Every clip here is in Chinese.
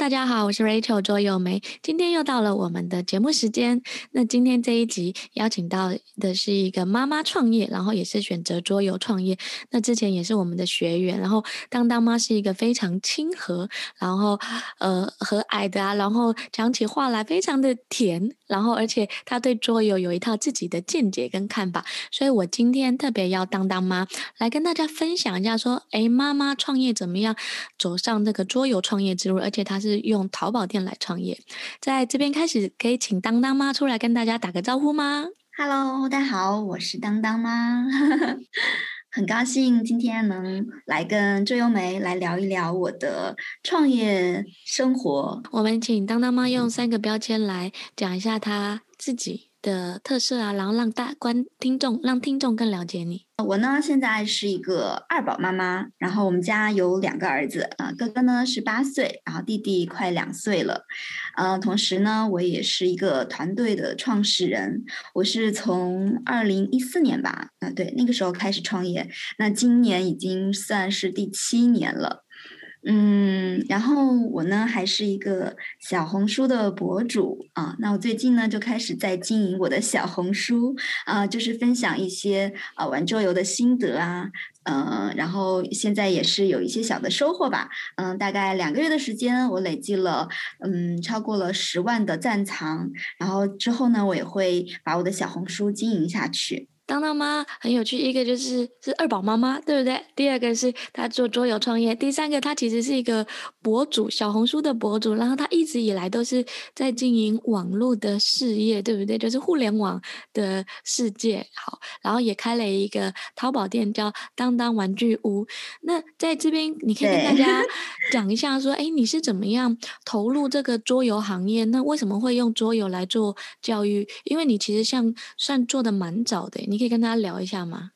大家好，我是 Rachel 桌游梅。今天又到了我们的节目时间。那今天这一集邀请到的是一个妈妈创业，然后也是选择桌游创业。那之前也是我们的学员。然后当当妈是一个非常亲和，然后呃和蔼的啊，然后讲起话来非常的甜，然后而且她对桌游有一套自己的见解跟看法。所以我今天特别要当当妈来跟大家分享一下，说，哎，妈妈创业怎么样走上这个桌游创业之路，而且她是。是用淘宝店来创业，在这边开始可以请当当妈出来跟大家打个招呼吗？Hello，大家好，我是当当妈，很高兴今天能来跟周优梅来聊一聊我的创业生活。我们请当当妈用三个标签来讲一下她自己的特色啊，然后让大观听众让听众更了解你。我呢，现在是一个二宝妈妈，然后我们家有两个儿子，啊、哥哥呢是八岁，然后弟弟快两岁了，呃，同时呢，我也是一个团队的创始人，我是从二零一四年吧，啊、对，那个时候开始创业，那今年已经算是第七年了。嗯，然后我呢还是一个小红书的博主啊，那我最近呢就开始在经营我的小红书啊，就是分享一些啊玩桌游的心得啊，嗯，然后现在也是有一些小的收获吧，嗯，大概两个月的时间，我累计了嗯超过了十万的赞藏，然后之后呢，我也会把我的小红书经营下去。当当妈很有趣，一个就是是二宝妈妈，对不对？第二个是她做桌游创业，第三个她其实是一个博主，小红书的博主，然后她一直以来都是在经营网络的事业，对不对？就是互联网的世界。好，然后也开了一个淘宝店，叫当当玩具屋。那在这边，你可以跟大家 讲一下，说，哎，你是怎么样投入这个桌游行业？那为什么会用桌游来做教育？因为你其实像算做的蛮早的，你。可以跟大家聊一下吗？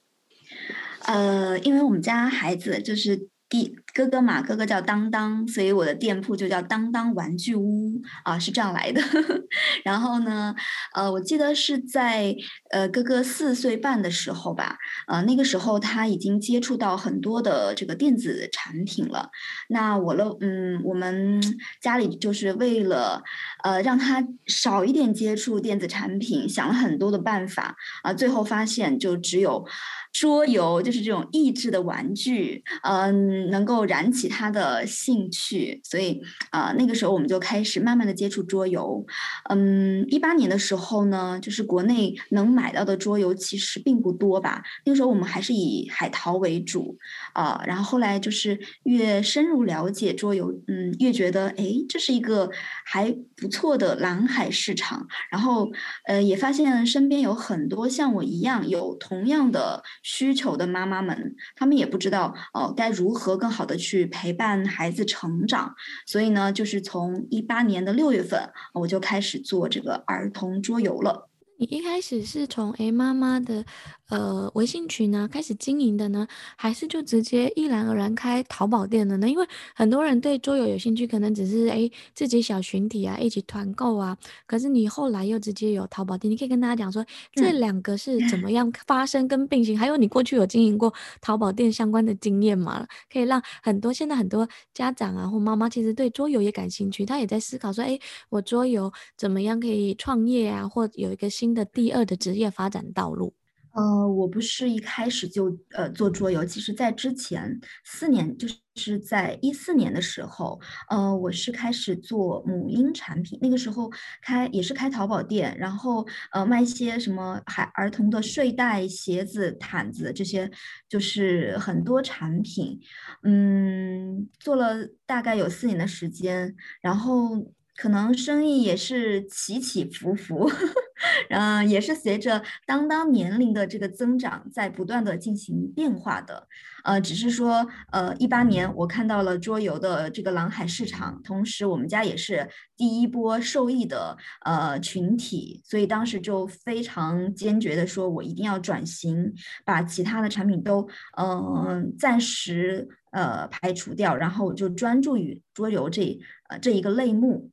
呃，因为我们家孩子就是弟哥哥嘛，哥哥叫当当，所以我的店铺就叫当当玩具屋啊，是这样来的。然后呢，呃，我记得是在呃哥哥四岁半的时候吧，呃，那个时候他已经接触到很多的这个电子产品了。那我了，嗯，我们家里就是为了呃让他少一点接触电子产品，想了很多的办法啊，最后发现就只有。桌游就是这种益智的玩具，嗯，能够燃起他的兴趣，所以啊、那个时候我们就开始慢慢的接触桌游。嗯，一八年的时候呢，就是国内能买到的桌游其实并不多吧。那个时候我们还是以海淘为主啊、然后后来就是越深入了解桌游，嗯，越觉得哎，这是一个还不错的蓝海市场。然后呃，也发现身边有很多像我一样有同样的。需求的妈妈们，他们也不知道哦、呃，该如何更好的去陪伴孩子成长，所以呢，就是从一八年的六月份，我就开始做这个儿童桌游了。你一开始是从诶妈妈的呃微信群呢开始经营的呢，还是就直接毅然而然开淘宝店的呢？因为很多人对桌游有兴趣，可能只是诶自己小群体啊一起团购啊，可是你后来又直接有淘宝店，你可以跟大家讲说这两个是怎么样发生跟并行，嗯、还有你过去有经营过淘宝店相关的经验吗？可以让很多现在很多家长啊或妈妈其实对桌游也感兴趣，他也在思考说，诶我桌游怎么样可以创业啊，或有一个新的第二的职业发展道路，呃，我不是一开始就呃做桌游，其实在之前四年，就是在一四年的时候，呃，我是开始做母婴产品，那个时候开也是开淘宝店，然后呃卖一些什么孩儿童的睡袋、鞋子、毯子这些，就是很多产品，嗯，做了大概有四年的时间，然后。可能生意也是起起伏伏，嗯，也是随着当当年龄的这个增长，在不断的进行变化的，呃，只是说，呃，一八年我看到了桌游的这个蓝海市场，同时我们家也是第一波受益的呃群体，所以当时就非常坚决的说，我一定要转型，把其他的产品都嗯、暂时呃排除掉，然后就专注于桌游这呃这一个类目。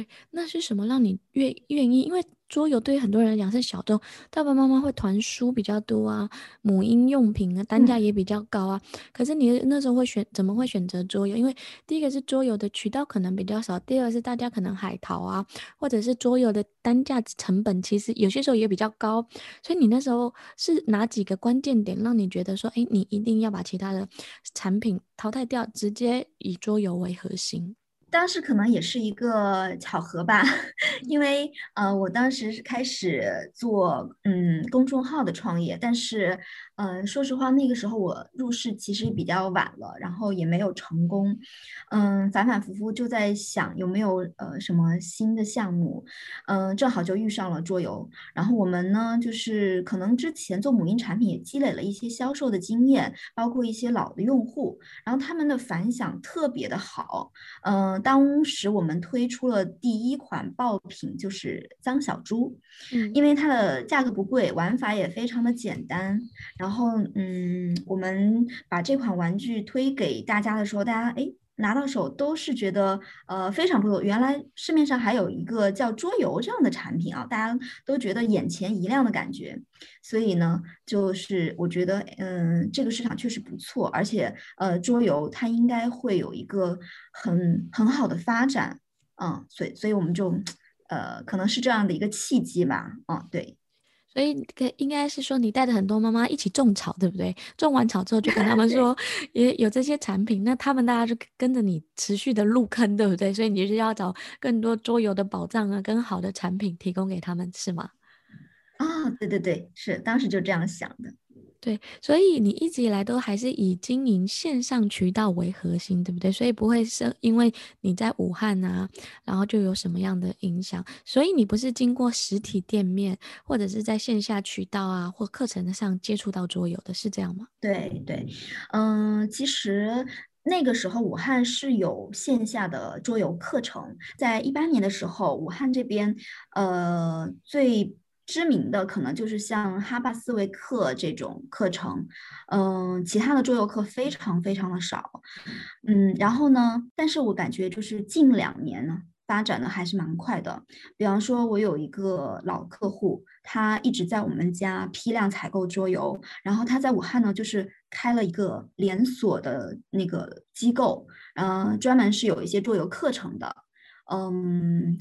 对，那是什么让你愿愿意？因为桌游对于很多人来讲是小众，爸爸妈妈会团书比较多啊，母婴用品啊，单价也比较高啊。嗯、可是你那时候会选，怎么会选择桌游？因为第一个是桌游的渠道可能比较少，第二个是大家可能海淘啊，或者是桌游的单价成本其实有些时候也比较高。所以你那时候是哪几个关键点让你觉得说，哎，你一定要把其他的产品淘汰掉，直接以桌游为核心？当时可能也是一个巧合吧，因为呃，我当时是开始做嗯公众号的创业，但是呃，说实话，那个时候我入市其实比较晚了，然后也没有成功，嗯，反反复复就在想有没有呃什么新的项目，嗯，正好就遇上了桌游，然后我们呢就是可能之前做母婴产品也积累了一些销售的经验，包括一些老的用户，然后他们的反响特别的好，嗯。当时我们推出了第一款爆品，就是脏小猪，嗯，因为它的价格不贵，玩法也非常的简单。然后，嗯，我们把这款玩具推给大家的时候，大家哎。拿到手都是觉得呃非常不错，原来市面上还有一个叫桌游这样的产品啊，大家都觉得眼前一亮的感觉，所以呢，就是我觉得嗯这个市场确实不错，而且呃桌游它应该会有一个很很好的发展，嗯，所以所以我们就呃可能是这样的一个契机吧，嗯，对。所以，应该是说你带着很多妈妈一起种草，对不对？种完草之后，就跟他们说也有这些产品，那他们大家就跟着你持续的入坑，对不对？所以你就是要找更多桌游的宝藏啊，跟好的产品提供给他们，是吗？啊、哦，对对对，是当时就这样想的。对，所以你一直以来都还是以经营线上渠道为核心，对不对？所以不会是因为你在武汉啊，然后就有什么样的影响，所以你不是经过实体店面或者是在线下渠道啊或课程上接触到桌游的，是这样吗？对对，嗯，其实那个时候武汉是有线下的桌游课程，在一八年的时候，武汉这边呃最。知名的可能就是像哈巴思维课这种课程，嗯，其他的桌游课非常非常的少，嗯，然后呢，但是我感觉就是近两年呢，发展的还是蛮快的。比方说，我有一个老客户，他一直在我们家批量采购桌游，然后他在武汉呢，就是开了一个连锁的那个机构，嗯，专门是有一些桌游课程的，嗯。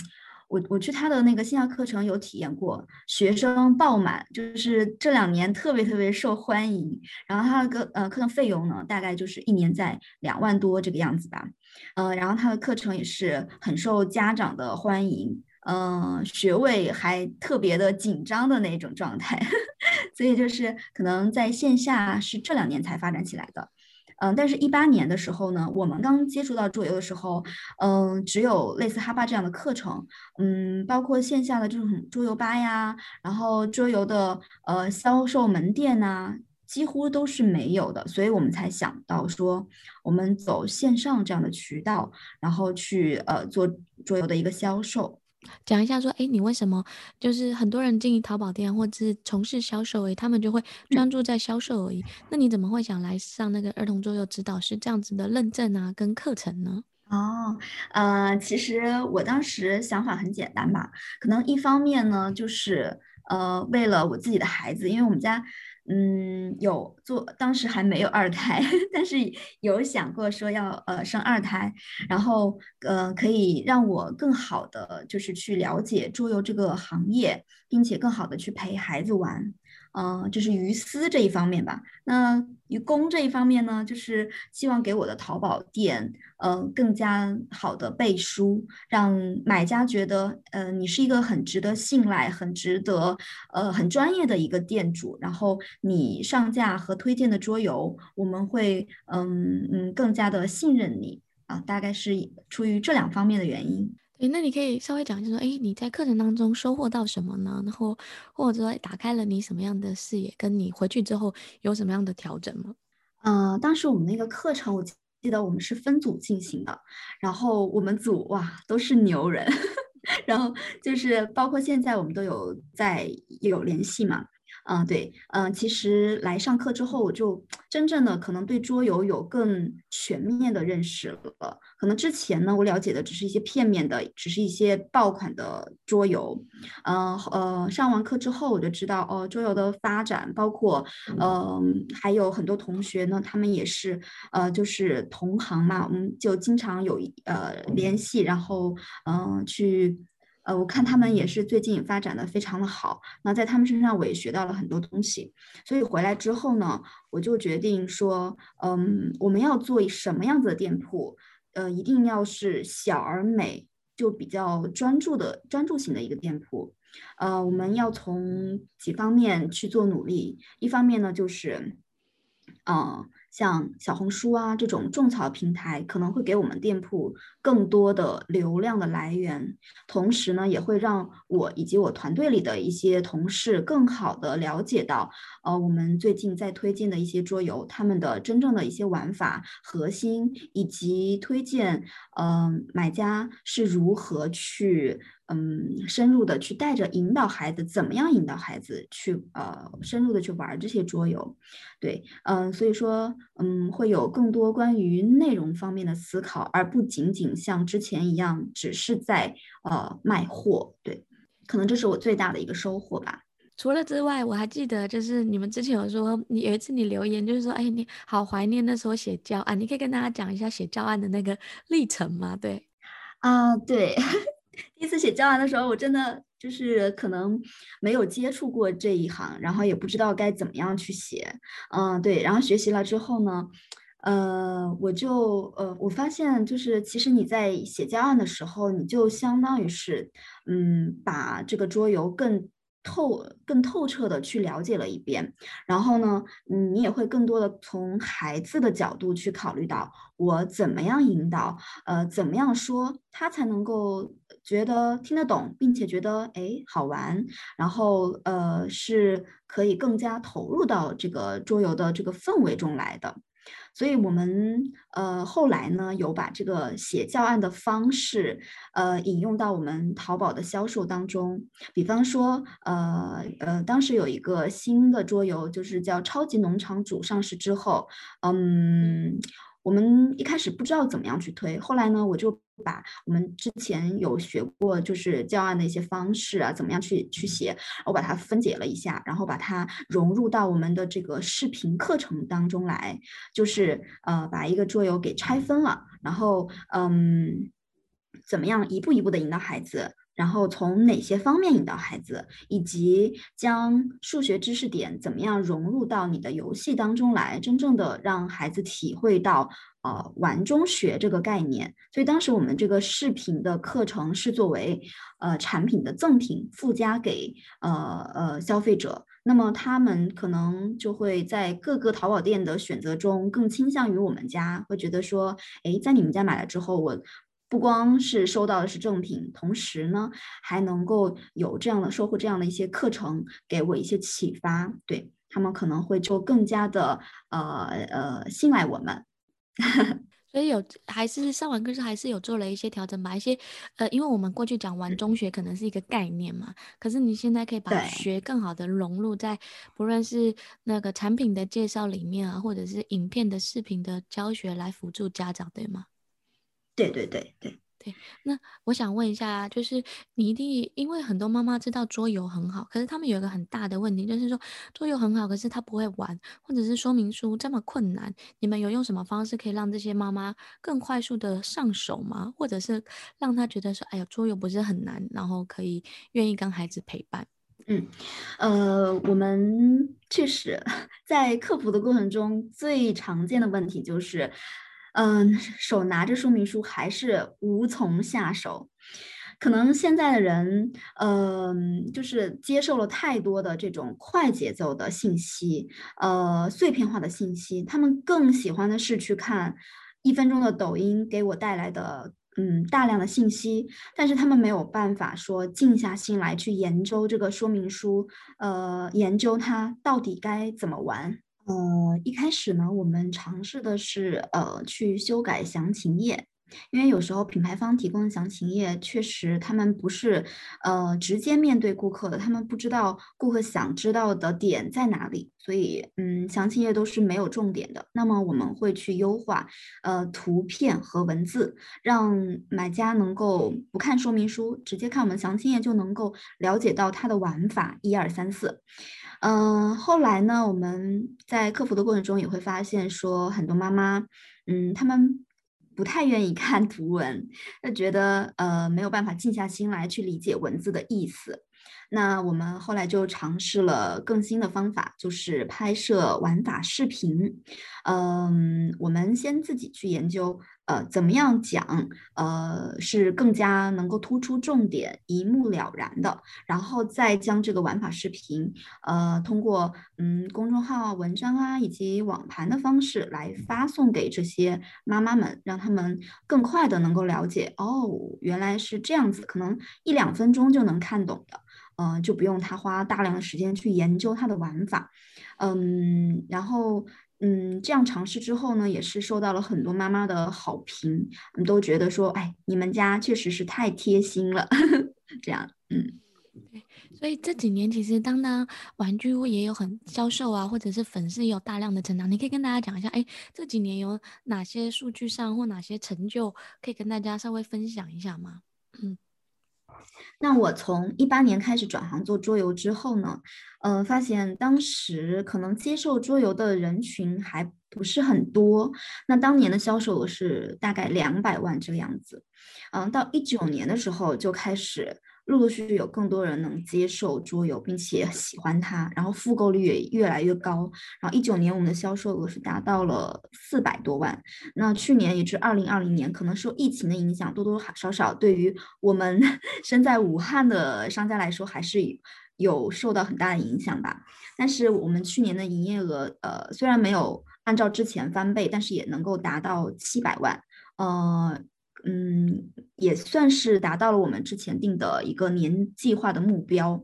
我我去他的那个线下课程有体验过，学生爆满，就是这两年特别特别受欢迎。然后他的课呃课程费用呢，大概就是一年在两万多这个样子吧。呃，然后他的课程也是很受家长的欢迎，嗯、呃，学位还特别的紧张的那种状态。所以就是可能在线下是这两年才发展起来的。嗯，但是，一八年的时候呢，我们刚接触到桌游的时候，嗯，只有类似哈巴这样的课程，嗯，包括线下的这种桌游吧呀，然后桌游的呃销售门店呐，几乎都是没有的，所以我们才想到说，我们走线上这样的渠道，然后去呃做桌游的一个销售。讲一下说，哎，你为什么就是很多人经营淘宝店或者是从事销售而已，他们就会专注在销售而已。嗯、那你怎么会想来上那个儿童桌游指导师这样子的认证啊，跟课程呢？哦，呃，其实我当时想法很简单吧，可能一方面呢，就是呃，为了我自己的孩子，因为我们家。嗯，有做，当时还没有二胎，但是有想过说要呃生二胎，然后呃可以让我更好的就是去了解桌游这个行业，并且更好的去陪孩子玩。嗯、就是于私这一方面吧。那于公这一方面呢，就是希望给我的淘宝店，呃，更加好的背书，让买家觉得，呃，你是一个很值得信赖、很值得，呃，很专业的一个店主。然后你上架和推荐的桌游，我们会，嗯嗯，更加的信任你啊。大概是出于这两方面的原因。那你可以稍微讲一下说，诶，你在课程当中收获到什么呢？然后或者说打开了你什么样的视野，跟你回去之后有什么样的调整吗？嗯、当时我们那个课程，我记得我们是分组进行的，然后我们组哇都是牛人，然后就是包括现在我们都有在有联系嘛。嗯，对，嗯，其实来上课之后，我就真正的可能对桌游有更全面的认识了。可能之前呢，我了解的只是一些片面的，只是一些爆款的桌游。嗯呃，上完课之后，我就知道哦，桌游的发展，包括嗯、呃，还有很多同学呢，他们也是呃，就是同行嘛，我们就经常有呃联系，然后嗯、呃、去。呃，我看他们也是最近发展的非常的好，那在他们身上我也学到了很多东西，所以回来之后呢，我就决定说，嗯，我们要做什么样子的店铺，呃，一定要是小而美，就比较专注的专注型的一个店铺，呃，我们要从几方面去做努力，一方面呢就是，嗯、呃。像小红书啊这种种草平台，可能会给我们店铺更多的流量的来源，同时呢，也会让我以及我团队里的一些同事更好的了解到，呃，我们最近在推荐的一些桌游，他们的真正的一些玩法核心，以及推荐，嗯、呃，买家是如何去。嗯，深入的去带着引导孩子，怎么样引导孩子去呃深入的去玩这些桌游，对，嗯，所以说嗯会有更多关于内容方面的思考，而不仅仅像之前一样只是在呃卖货，对，可能这是我最大的一个收获吧。除了之外，我还记得就是你们之前有说，你有一次你留言就是说，哎，你好怀念那时候写教案，你可以跟大家讲一下写教案的那个历程吗？对，啊，对。第一次写教案的时候，我真的就是可能没有接触过这一行，然后也不知道该怎么样去写。嗯，对，然后学习了之后呢，呃，我就呃，我发现就是其实你在写教案的时候，你就相当于是嗯，把这个桌游更。透更透彻的去了解了一遍，然后呢，嗯，你也会更多的从孩子的角度去考虑到我怎么样引导，呃，怎么样说他才能够觉得听得懂，并且觉得哎好玩，然后呃是可以更加投入到这个桌游的这个氛围中来的。所以，我们呃后来呢，有把这个写教案的方式，呃引用到我们淘宝的销售当中。比方说，呃呃，当时有一个新的桌游，就是叫《超级农场主》上市之后，嗯。我们一开始不知道怎么样去推，后来呢，我就把我们之前有学过就是教案的一些方式啊，怎么样去去写，我把它分解了一下，然后把它融入到我们的这个视频课程当中来，就是呃把一个桌游给拆分了，然后嗯，怎么样一步一步的引导孩子。然后从哪些方面引导孩子，以及将数学知识点怎么样融入到你的游戏当中来，真正的让孩子体会到呃玩中学这个概念。所以当时我们这个视频的课程是作为呃产品的赠品附加给呃呃消费者，那么他们可能就会在各个淘宝店的选择中更倾向于我们家，会觉得说，哎，在你们家买了之后我。不光是收到的是赠品，同时呢，还能够有这样的收获，这样的一些课程给我一些启发，对，他们可能会就更加的呃呃信赖我们。所以有还是上完课之后还是有做了一些调整，把一些呃，因为我们过去讲完中学可能是一个概念嘛，可是你现在可以把学更好的融入在不论是那个产品的介绍里面啊，或者是影片的视频的教学来辅助家长，对吗？对对对对对，那我想问一下，就是你一定因为很多妈妈知道桌游很好，可是他们有一个很大的问题，就是说桌游很好，可是他不会玩，或者是说明书这么困难，你们有用什么方式可以让这些妈妈更快速的上手吗？或者是让他觉得说，哎呀，桌游不是很难，然后可以愿意跟孩子陪伴？嗯，呃，我们确实 在克服的过程中，最常见的问题就是。嗯，手拿着说明书还是无从下手，可能现在的人，嗯，就是接受了太多的这种快节奏的信息，呃，碎片化的信息，他们更喜欢的是去看一分钟的抖音给我带来的，嗯，大量的信息，但是他们没有办法说静下心来去研究这个说明书，呃，研究它到底该怎么玩。呃，一开始呢，我们尝试的是呃去修改详情页，因为有时候品牌方提供的详情页确实他们不是呃直接面对顾客的，他们不知道顾客想知道的点在哪里，所以嗯，详情页都是没有重点的。那么我们会去优化呃图片和文字，让买家能够不看说明书，直接看我们详情页就能够了解到它的玩法一二三四。嗯，后来呢，我们在客服的过程中也会发现说，很多妈妈嗯，他们。不太愿意看图文，那觉得呃没有办法静下心来去理解文字的意思。那我们后来就尝试了更新的方法，就是拍摄玩法视频。嗯，我们先自己去研究，呃，怎么样讲，呃，是更加能够突出重点、一目了然的，然后再将这个玩法视频，呃，通过嗯公众号、文章啊以及网盘的方式来发送给这些妈妈们，让他们更快的能够了解，哦，原来是这样子，可能一两分钟就能看懂的。嗯、就不用他花大量的时间去研究它的玩法，嗯，然后嗯，这样尝试之后呢，也是受到了很多妈妈的好评，都觉得说，哎，你们家确实是太贴心了，这样，嗯，对，所以这几年其实当当玩具屋也有很销售啊，或者是粉丝也有大量的成长，你可以跟大家讲一下，哎，这几年有哪些数据上或哪些成就可以跟大家稍微分享一下吗？嗯。那我从一八年开始转行做桌游之后呢，呃，发现当时可能接受桌游的人群还不是很多。那当年的销售额是大概两百万这个样子，嗯、到一九年的时候就开始。陆陆续续有更多人能接受桌游，并且喜欢它，然后复购率也越来越高。然后一九年我们的销售额是达到了四百多万。那去年也是二零二零年，可能受疫情的影响，多多少少对于我们 身在武汉的商家来说，还是有受到很大的影响吧。但是我们去年的营业额，呃，虽然没有按照之前翻倍，但是也能够达到七百万，呃。嗯，也算是达到了我们之前定的一个年计划的目标，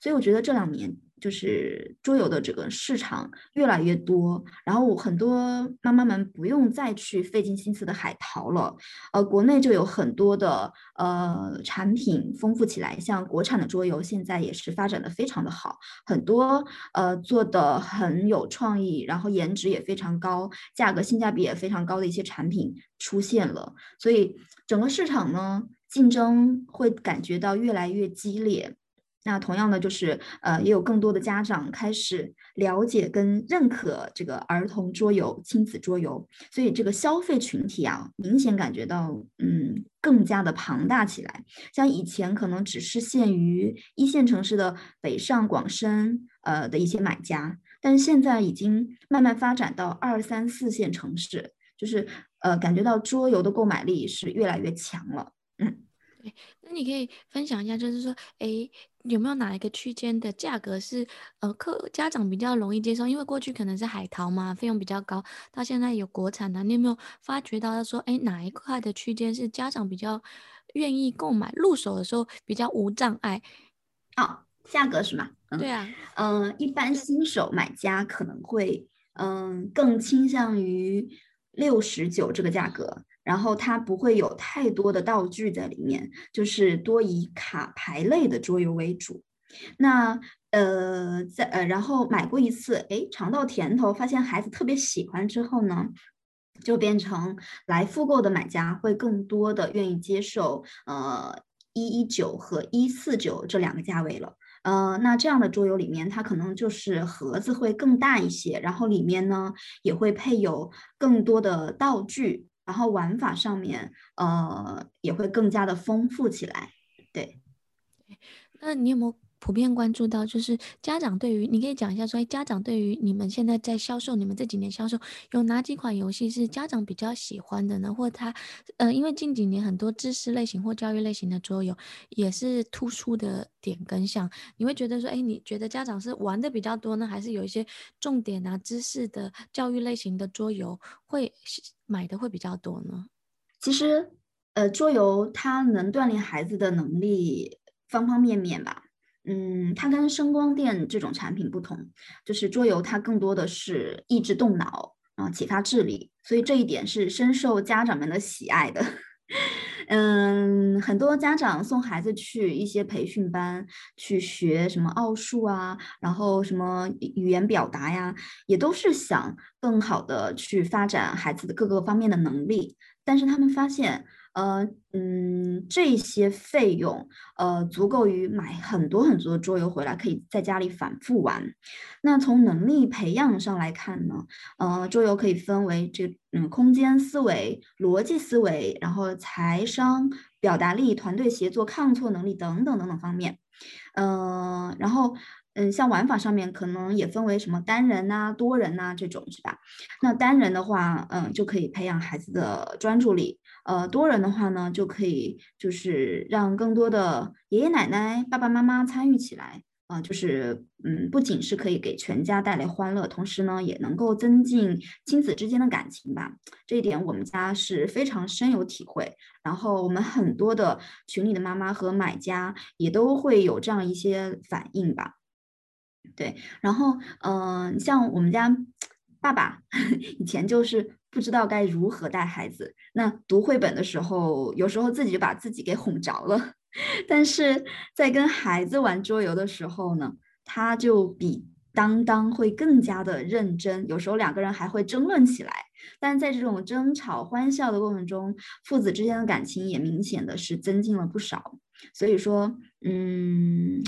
所以我觉得这两年。就是桌游的这个市场越来越多，然后很多妈妈们不用再去费尽心思的海淘了，呃，国内就有很多的呃产品丰富起来，像国产的桌游现在也是发展的非常的好，很多呃做的很有创意，然后颜值也非常高，价格性价比也非常高的一些产品出现了，所以整个市场呢竞争会感觉到越来越激烈。那同样的就是，呃，也有更多的家长开始了解跟认可这个儿童桌游、亲子桌游，所以这个消费群体啊，明显感觉到，嗯，更加的庞大起来。像以前可能只是限于一线城市的北上广深，呃的一些买家，但是现在已经慢慢发展到二三四线城市，就是呃，感觉到桌游的购买力是越来越强了。嗯，对，那你可以分享一下，就是说，哎。有没有哪一个区间的价格是呃客家长比较容易接受？因为过去可能是海淘嘛，费用比较高，到现在有国产的，你有没有发觉到他说，哎，哪一块的区间是家长比较愿意购买，入手的时候比较无障碍？哦，价格是吗？嗯、对啊，嗯、呃，一般新手买家可能会嗯、呃、更倾向于六十九这个价格。然后它不会有太多的道具在里面，就是多以卡牌类的桌游为主。那呃，在呃，然后买过一次，哎，尝到甜头，发现孩子特别喜欢之后呢，就变成来复购的买家会更多的愿意接受呃一一九和一四九这两个价位了。呃，那这样的桌游里面，它可能就是盒子会更大一些，然后里面呢也会配有更多的道具。然后玩法上面，呃，也会更加的丰富起来。对，那你有没有普遍关注到，就是家长对于，你可以讲一下说，说家长对于你们现在在销售，你们这几年销售有哪几款游戏是家长比较喜欢的呢？或他，呃，因为近几年很多知识类型或教育类型的桌游也是突出的点跟项，你会觉得说，哎，你觉得家长是玩的比较多呢，还是有一些重点啊、知识的教育类型的桌游会买的会比较多呢？其实，呃，桌游它能锻炼孩子的能力方方面面吧。嗯，它跟声光电这种产品不同，就是桌游它更多的是益智动脑啊，启发智力，所以这一点是深受家长们的喜爱的。嗯，很多家长送孩子去一些培训班去学什么奥数啊，然后什么语言表达呀，也都是想更好的去发展孩子的各个方面的能力。但是他们发现，呃，嗯，这些费用，呃，足够于买很多很多的桌游回来，可以在家里反复玩。那从能力培养上来看呢，呃，桌游可以分为这，嗯，空间思维、逻辑思维，然后财商、表达力、团队协作、抗挫能力等等等等方面。嗯、呃，然后。嗯，像玩法上面可能也分为什么单人呐、多人呐、这种是吧？那单人的话，嗯，就可以培养孩子的专注力。呃，多人的话呢，就可以就是让更多的爷爷奶奶、爸爸妈妈参与起来。啊、就是嗯，不仅是可以给全家带来欢乐，同时呢，也能够增进亲子之间的感情吧。这一点我们家是非常深有体会。然后我们很多的群里的妈妈和买家也都会有这样一些反应吧。对，然后嗯、呃，像我们家爸爸 以前就是不知道该如何带孩子，那读绘本的时候，有时候自己就把自己给哄着了，但是在跟孩子玩桌游的时候呢，他就比当当会更加的认真，有时候两个人还会争论起来，但在这种争吵欢笑的过程中，父子之间的感情也明显的是增进了不少，所以说，嗯。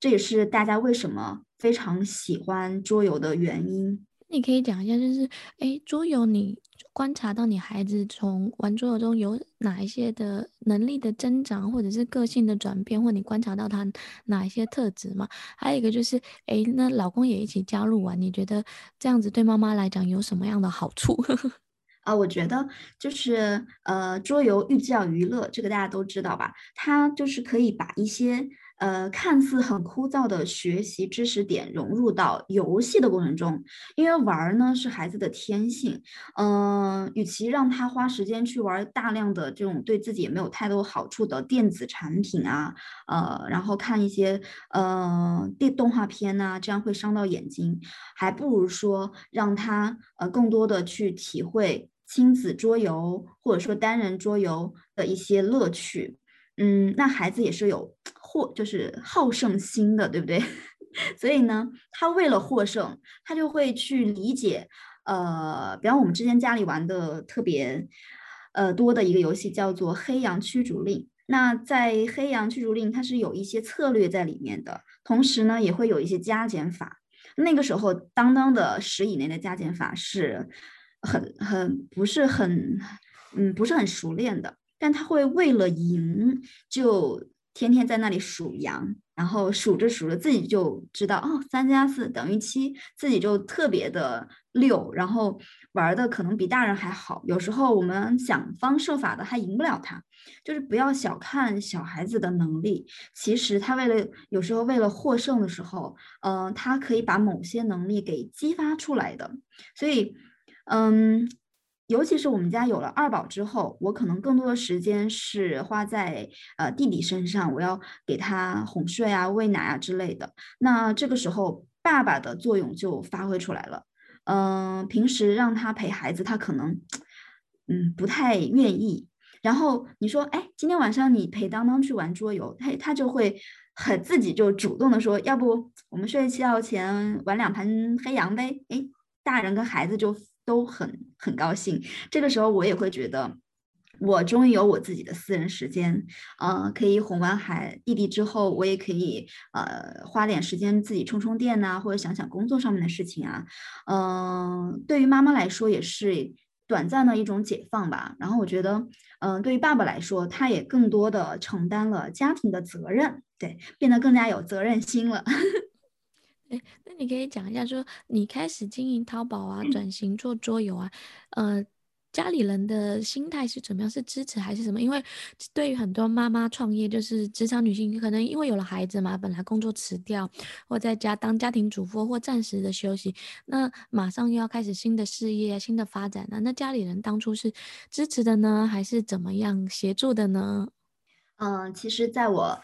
这也是大家为什么非常喜欢桌游的原因。你可以讲一下，就是哎，桌游你观察到你孩子从玩桌游中有哪一些的能力的增长，或者是个性的转变，或你观察到他哪一些特质吗？还有一个就是，哎，那老公也一起加入玩，你觉得这样子对妈妈来讲有什么样的好处？啊，我觉得就是呃，桌游寓教于乐，这个大家都知道吧？它就是可以把一些。呃，看似很枯燥的学习知识点融入到游戏的过程中，因为玩呢是孩子的天性。嗯、呃，与其让他花时间去玩大量的这种对自己也没有太多好处的电子产品啊，呃，然后看一些呃电动画片呐、这样会伤到眼睛，还不如说让他呃更多的去体会亲子桌游或者说单人桌游的一些乐趣。嗯，那孩子也是有。获就是好胜心的，对不对？所以呢，他为了获胜，他就会去理解。呃，比方我们之前家里玩的特别呃多的一个游戏叫做《黑羊驱逐令》。那在《黑羊驱逐令》，它是有一些策略在里面的，同时呢，也会有一些加减法。那个时候，当当的十以内的加减法是很很不是很嗯不是很熟练的，但他会为了赢就。天天在那里数羊，然后数着数着自己就知道哦，三加四等于七，自己就特别的溜，然后玩的可能比大人还好。有时候我们想方设法的还赢不了他，就是不要小看小孩子的能力。其实他为了有时候为了获胜的时候，嗯、他可以把某些能力给激发出来的。所以，嗯。尤其是我们家有了二宝之后，我可能更多的时间是花在呃弟弟身上，我要给他哄睡啊、喂奶啊之类的。那这个时候，爸爸的作用就发挥出来了。嗯、平时让他陪孩子，他可能嗯不太愿意。然后你说，哎，今天晚上你陪当当去玩桌游，他他就会很自己就主动的说，要不我们睡觉前玩两盘黑羊呗？哎，大人跟孩子就。都很很高兴，这个时候我也会觉得，我终于有我自己的私人时间，呃，可以哄完孩弟弟之后，我也可以呃花点时间自己充充电呐、或者想想工作上面的事情啊，嗯、对于妈妈来说也是短暂的一种解放吧。然后我觉得，嗯、对于爸爸来说，他也更多的承担了家庭的责任，对，变得更加有责任心了。哎，那你可以讲一下，说你开始经营淘宝啊，转型做桌游啊，呃，家里人的心态是怎么样？是支持还是什么？因为对于很多妈妈创业，就是职场女性，可能因为有了孩子嘛，本来工作辞掉，或在家当家庭主妇，或暂时的休息，那马上又要开始新的事业、新的发展了。那家里人当初是支持的呢，还是怎么样协助的呢？嗯、呃，其实在我。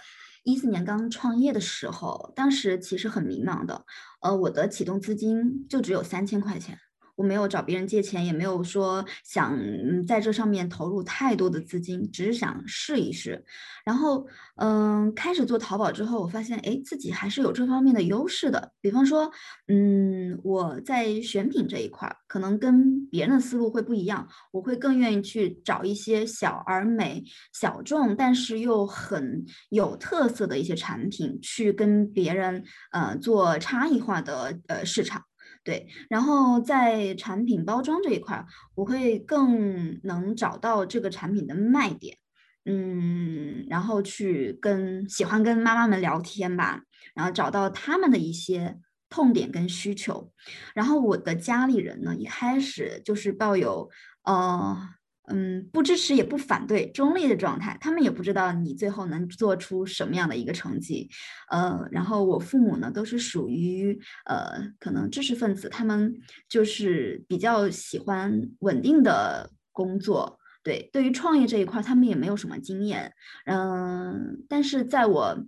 一四年刚创业的时候，当时其实很迷茫的，呃，我的启动资金就只有三千块钱，我没有找别人借钱，也没有说想在这上面投入太多的资金，只是想试一试。然后，嗯，开始做淘宝之后，我发现，哎，自己还是有这方面的优势的。比方说，嗯，我在选品这一块，可能跟别人的思路会不一样，我会更愿意去找一些小而美、小众，但是又很有特色的一些产品，去跟别人呃做差异化的呃市场。对，然后在产品包装这一块，我会更能找到这个产品的卖点，嗯，然后去跟喜欢跟妈妈们聊天吧，然后找到他们的一些痛点跟需求，然后我的家里人呢，一开始就是抱有，呃。嗯，不支持也不反对，中立的状态。他们也不知道你最后能做出什么样的一个成绩。呃，然后我父母呢，都是属于呃可能知识分子，他们就是比较喜欢稳定的工作。对，对于创业这一块，他们也没有什么经验。嗯、但是在我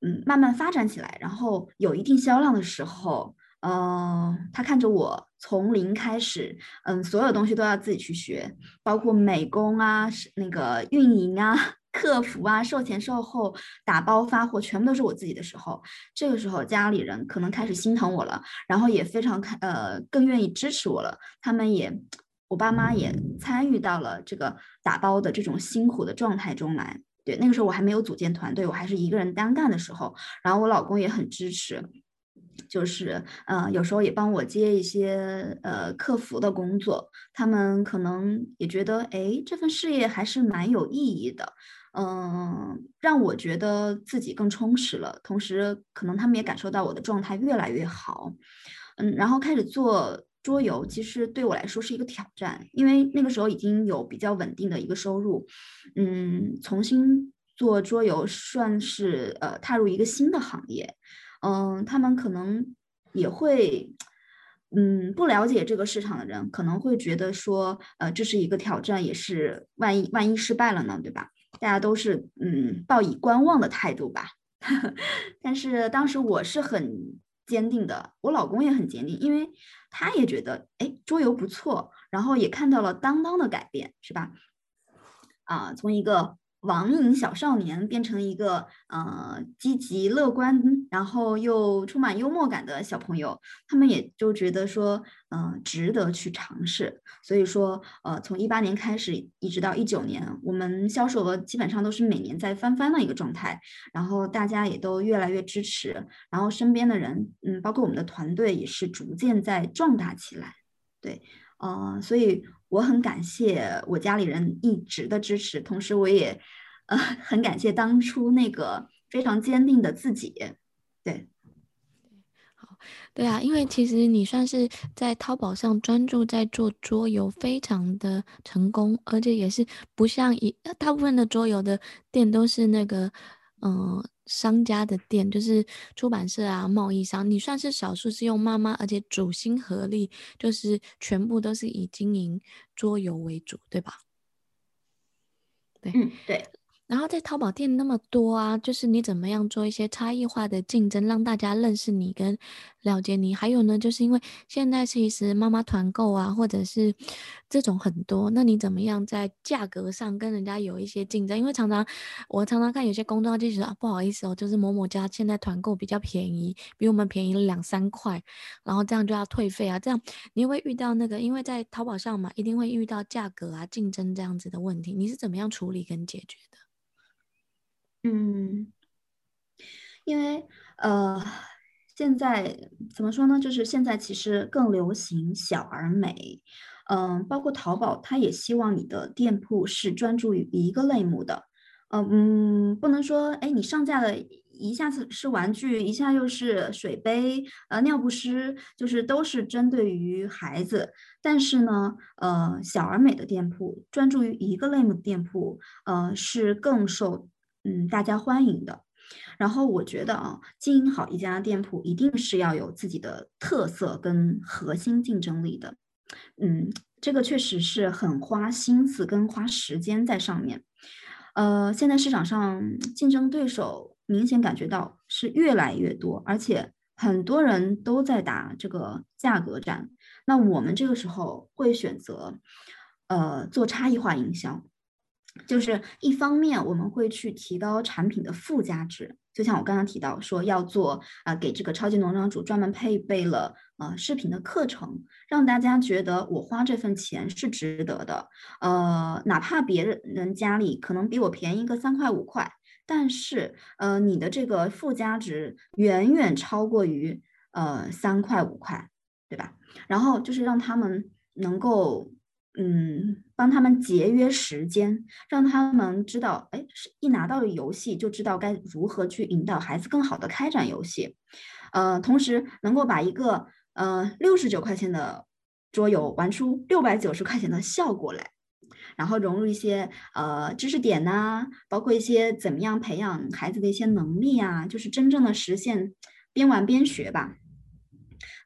嗯慢慢发展起来，然后有一定销量的时候。嗯、他看着我从零开始，嗯，所有东西都要自己去学，包括美工啊、那个运营啊、客服啊、售前售后、打包发货，全部都是我自己的时候，这个时候家里人可能开始心疼我了，然后也非常开，呃，更愿意支持我了。他们也，我爸妈也参与到了这个打包的这种辛苦的状态中来。对，那个时候我还没有组建团队，我还是一个人单干的时候，然后我老公也很支持。就是，呃，有时候也帮我接一些呃客服的工作，他们可能也觉得，哎，这份事业还是蛮有意义的，嗯、让我觉得自己更充实了。同时，可能他们也感受到我的状态越来越好，嗯，然后开始做桌游，其实对我来说是一个挑战，因为那个时候已经有比较稳定的一个收入，嗯，重新做桌游算是呃踏入一个新的行业。嗯，他们可能也会，嗯，不了解这个市场的人可能会觉得说，呃，这是一个挑战，也是万一万一失败了呢，对吧？大家都是嗯抱以观望的态度吧。但是当时我是很坚定的，我老公也很坚定，因为他也觉得，哎，桌游不错，然后也看到了当当的改变，是吧？啊，从一个。网瘾小少年变成一个呃积极乐观，然后又充满幽默感的小朋友，他们也就觉得说，嗯、值得去尝试。所以说，呃，从一八年开始一直到一九年，我们销售额基本上都是每年在翻番的一个状态，然后大家也都越来越支持，然后身边的人，嗯，包括我们的团队也是逐渐在壮大起来。对，呃，所以。我很感谢我家里人一直的支持，同时我也，呃，很感谢当初那个非常坚定的自己。对，好，对啊，因为其实你算是在淘宝上专注在做桌游，非常的成功，而且也是不像一大部分的桌游的店都是那个，嗯、呃。商家的店就是出版社啊，贸易商，你算是少数是用妈妈，而且主心合力，就是全部都是以经营桌游为主，对吧？对，嗯，对。然后在淘宝店那么多啊，就是你怎么样做一些差异化的竞争，让大家认识你跟了解你。还有呢，就是因为现在其实妈妈团购啊，或者是这种很多，那你怎么样在价格上跟人家有一些竞争？因为常常我常常看有些公众号就说啊，不好意思哦，就是某某家现在团购比较便宜，比我们便宜了两三块，然后这样就要退费啊。这样你会遇到那个，因为在淘宝上嘛，一定会遇到价格啊、竞争这样子的问题，你是怎么样处理跟解决的？嗯，因为呃，现在怎么说呢？就是现在其实更流行小而美，嗯、包括淘宝，它也希望你的店铺是专注于一个类目的，呃、嗯，不能说哎，你上架了一下子是玩具，一下又是水杯，呃，尿不湿，就是都是针对于孩子。但是呢，呃，小而美的店铺，专注于一个类目的店铺，呃，是更受。嗯，大家欢迎的。然后我觉得啊，经营好一家店铺，一定是要有自己的特色跟核心竞争力的。嗯，这个确实是很花心思跟花时间在上面。呃，现在市场上竞争对手明显感觉到是越来越多，而且很多人都在打这个价格战。那我们这个时候会选择，呃，做差异化营销，就是一方面我们会去提高产品的附加值，就像我刚刚提到说要做啊、给这个超级农场主专门配备了呃视频的课程，让大家觉得我花这份钱是值得的。呃，哪怕别人家里可能比我便宜个三块五块，但是呃你的这个附加值远远超过于呃三块五块，对吧？然后就是让他们能够，嗯，帮他们节约时间，让他们知道，哎，一拿到游戏就知道该如何去引导孩子更好的开展游戏，呃，同时能够把一个呃六十九块钱的桌游玩出六百九十块钱的效果来，然后融入一些呃知识点呐，包括一些怎么样培养孩子的一些能力啊，就是真正的实现边玩边学吧。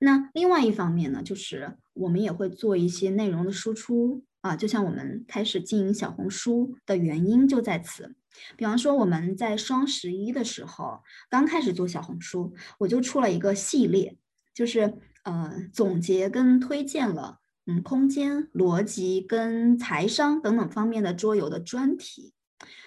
那另外一方面呢，就是我们也会做一些内容的输出啊，就像我们开始经营小红书的原因就在此。比方说我们在双十一的时候刚开始做小红书，我就出了一个系列，就是呃总结跟推荐了嗯空间、逻辑跟财商等等方面的桌游的专题。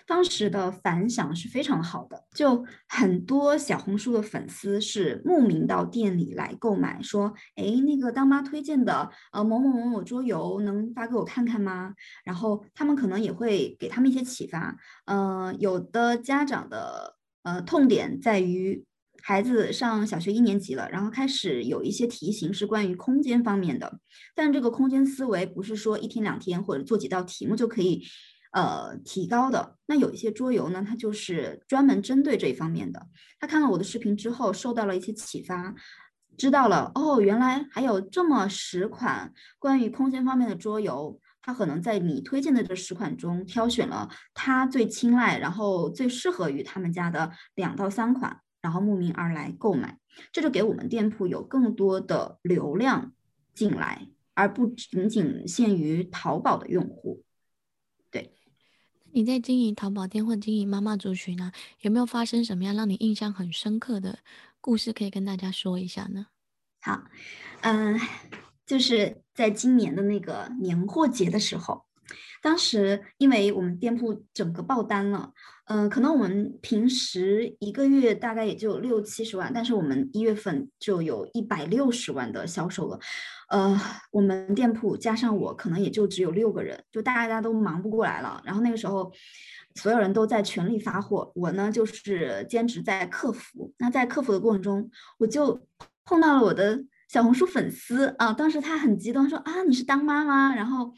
当时的反响是非常好的，就很多小红书的粉丝是慕名到店里来购买，说：“哎，那个当妈推荐的呃某某某某桌游，能发给我看看吗？”然后他们可能也会给他们一些启发。呃，有的家长的呃痛点在于孩子上小学一年级了，然后开始有一些题型是关于空间方面的，但这个空间思维不是说一天两天或者做几道题目就可以。呃，提高的。那有一些桌游呢，它就是专门针对这一方面的。他看了我的视频之后，受到了一些启发，知道了哦，原来还有这么十款关于空间方面的桌游。他可能在你推荐的这十款中挑选了他最青睐，然后最适合于他们家的两到三款，然后慕名而来购买。这就给我们店铺有更多的流量进来，而不仅仅限于淘宝的用户。你在经营淘宝店或经营妈妈族群呢，有没有发生什么样让你印象很深刻的故事可以跟大家说一下呢？好，嗯、就是在今年的那个年货节的时候。当时因为我们店铺整个爆单了，嗯、可能我们平时一个月大概也就六七十万，但是我们一月份就有一百六十万的销售额，呃，我们店铺加上我可能也就只有六个人，就大家都忙不过来了。然后那个时候，所有人都在全力发货，我呢就是兼职在客服。那在客服的过程中，我就碰到了我的小红书粉丝啊，当时他很激动说啊，你是当妈吗？然后。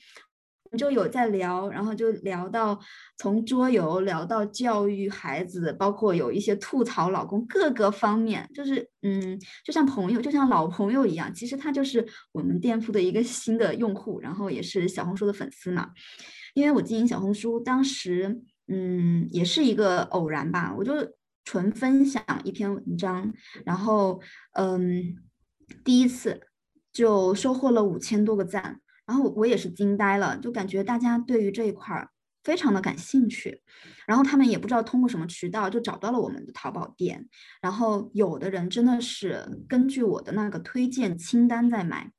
就有在聊，然后就聊到从桌游聊到教育孩子，包括有一些吐槽老公各个方面，就是嗯，就像朋友，就像老朋友一样。其实他就是我们店铺的一个新的用户，然后也是小红书的粉丝嘛。因为我经营小红书，当时嗯也是一个偶然吧，我就纯分享一篇文章，然后嗯第一次就收获了五千多个赞。然后我也是惊呆了，就感觉大家对于这一块儿非常的感兴趣，然后他们也不知道通过什么渠道就找到了我们的淘宝店，然后有的人真的是根据我的那个推荐清单在买，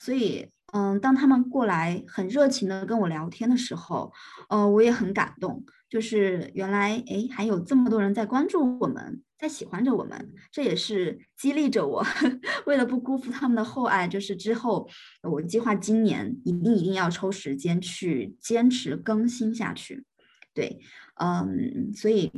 所以嗯，当他们过来很热情的跟我聊天的时候，呃，我也很感动，就是原来诶还有这么多人在关注我们。在喜欢着我们，这也是激励着我。为了不辜负他们的厚爱，就是之后我计划今年一定一定要抽时间去坚持更新下去。对，嗯，所以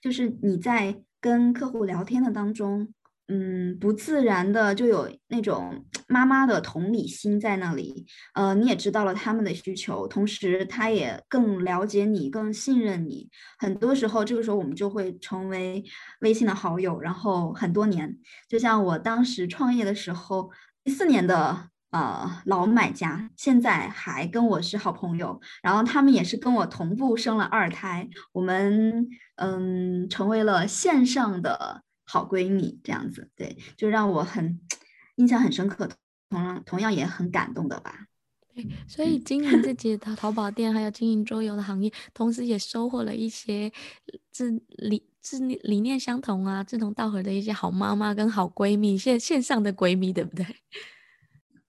就是你在跟客户聊天的当中。嗯，不自然的就有那种妈妈的同理心在那里，呃，你也知道了他们的需求，同时他也更了解你，更信任你。很多时候，这个时候我们就会成为微信的好友，然后很多年，就像我当时创业的时候，一四年的呃老买家，现在还跟我是好朋友，然后他们也是跟我同步生了二胎，我们嗯成为了线上的。好闺蜜这样子，对，就让我很印象很深刻，同样同样也很感动的吧。对，所以经营自己的淘宝店，还有经营桌游的行业，同时也收获了一些自理自理念相同啊，志同道合的一些好妈妈跟好闺蜜，线线上的闺蜜，对不对？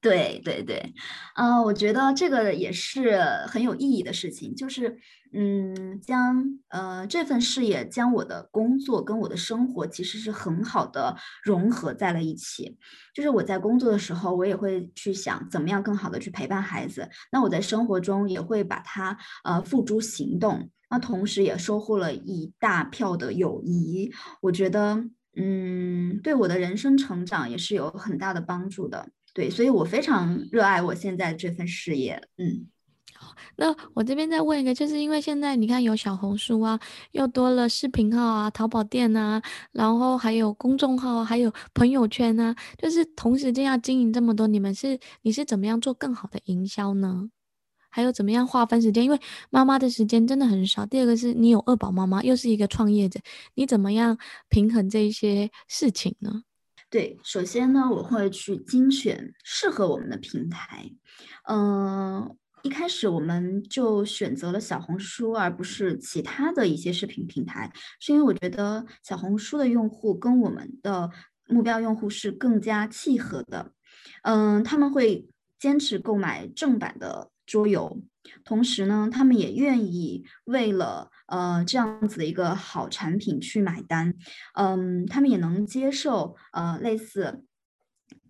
对对对，呃，我觉得这个也是很有意义的事情，就是，嗯，将呃这份事业将我的工作跟我的生活其实是很好的融合在了一起。就是我在工作的时候，我也会去想怎么样更好的去陪伴孩子，那我在生活中也会把它呃付诸行动，那同时也收获了一大票的友谊。我觉得，嗯，对我的人生成长也是有很大的帮助的。对，所以我非常热爱我现在这份事业。嗯，那我这边再问一个，就是因为现在你看有小红书啊，又多了视频号啊、淘宝店啊，然后还有公众号，还有朋友圈啊，就是同时间要经营这么多，你们是你是怎么样做更好的营销呢？还有怎么样划分时间？因为妈妈的时间真的很少。第二个是你有二宝妈妈，又是一个创业者，你怎么样平衡这一些事情呢？对，首先呢，我会去精选适合我们的平台。嗯、一开始我们就选择了小红书，而不是其他的一些视频平台，是因为我觉得小红书的用户跟我们的目标用户是更加契合的。嗯、他们会坚持购买正版的桌游，同时呢，他们也愿意为了呃这样子的一个好产品去买单，嗯，他们也能接受呃类似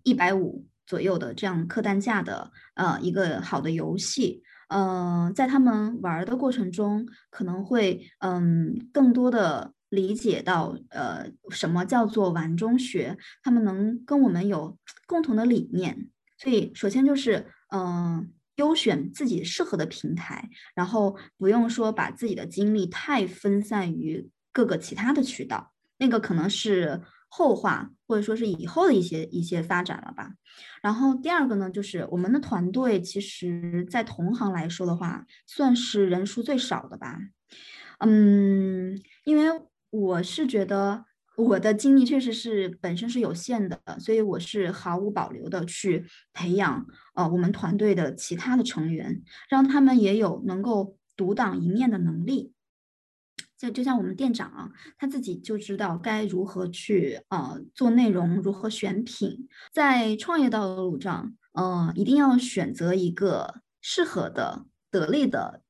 一百五左右的这样客单价的呃一个好的游戏，嗯、呃，在他们玩的过程中，可能会嗯更多的理解到呃什么叫做玩中学，他们能跟我们有共同的理念，所以首先就是嗯。优选自己适合的平台，然后不用说把自己的精力太分散于各个其他的渠道，那个可能是后话，或者说是以后的一些一些发展了吧。然后第二个呢，就是我们的团队其实在同行来说的话，算是人数最少的吧。嗯，因为我是觉得。我的精力确实是本身是有限的，所以我是毫无保留的去培养呃我们团队的其他的成员，让他们也有能够独当一面的能力。就就像我们店长啊，他自己就知道该如何去呃做内容，如何选品，在创业道路上，呃一定要选择一个适合的、得力的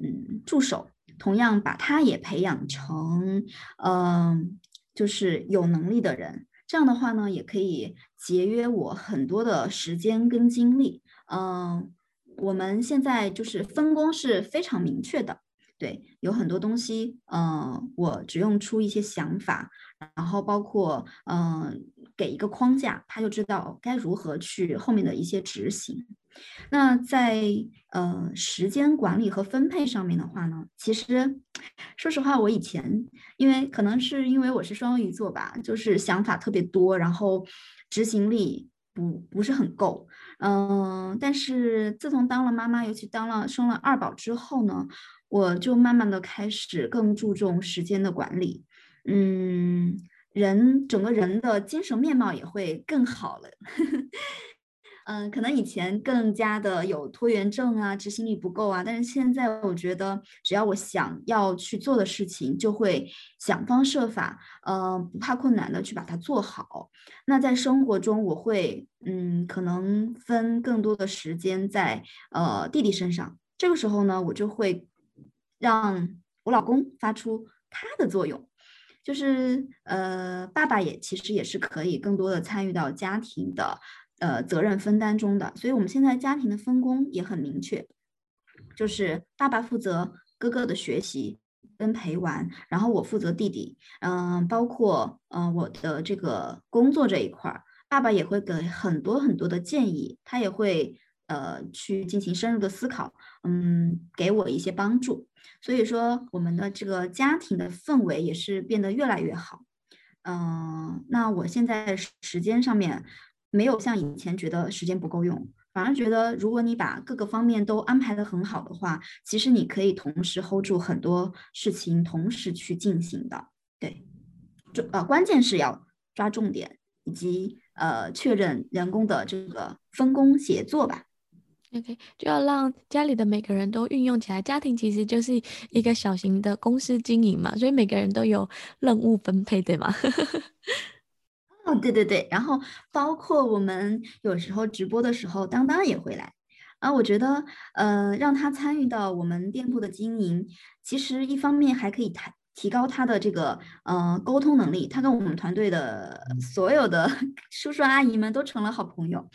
嗯助手，同样把他也培养成嗯。就是有能力的人，这样的话呢，也可以节约我很多的时间跟精力。嗯，我们现在就是分工是非常明确的，对，有很多东西，嗯，我只用出一些想法，然后包括嗯，给一个框架，他就知道该如何去后面的一些执行。那在呃时间管理和分配上面的话呢，其实说实话，我以前因为可能是因为我是双鱼座吧，就是想法特别多，然后执行力不不是很够。嗯、但是自从当了妈妈，尤其当了生了二宝之后呢，我就慢慢的开始更注重时间的管理。嗯，人整个人的精神面貌也会更好了。嗯，可能以前更加的有拖延症啊，执行力不够啊，但是现在我觉得，只要我想要去做的事情，就会想方设法，呃，不怕困难的去把它做好。那在生活中，我会，嗯，可能分更多的时间在呃弟弟身上。这个时候呢，我就会让我老公发出他的作用，就是呃，爸爸也其实也是可以更多的参与到家庭的。呃，责任分担中的，所以我们现在家庭的分工也很明确，就是爸爸负责哥哥的学习跟陪玩，然后我负责弟弟，嗯、包括嗯、呃、我的这个工作这一块儿，爸爸也会给很多很多的建议，他也会呃去进行深入的思考，嗯，给我一些帮助，所以说我们的这个家庭的氛围也是变得越来越好，嗯、那我现在时间上面。没有像以前觉得时间不够用，反而觉得如果你把各个方面都安排的很好的话，其实你可以同时 hold 住很多事情，同时去进行的。对，重呃关键是要抓重点，以及呃确认员工的这个分工协作吧。OK，就要让家里的每个人都运用起来。家庭其实就是一个小型的公司经营嘛，所以每个人都有任务分配，对吗？哦，对对对。然后包括我们有时候直播的时候，当当也会来。啊，我觉得，呃，让他参与到我们店铺的经营，其实一方面还可以谈。提高他的这个呃沟通能力，他跟我们团队的所有的 叔叔阿姨们都成了好朋友，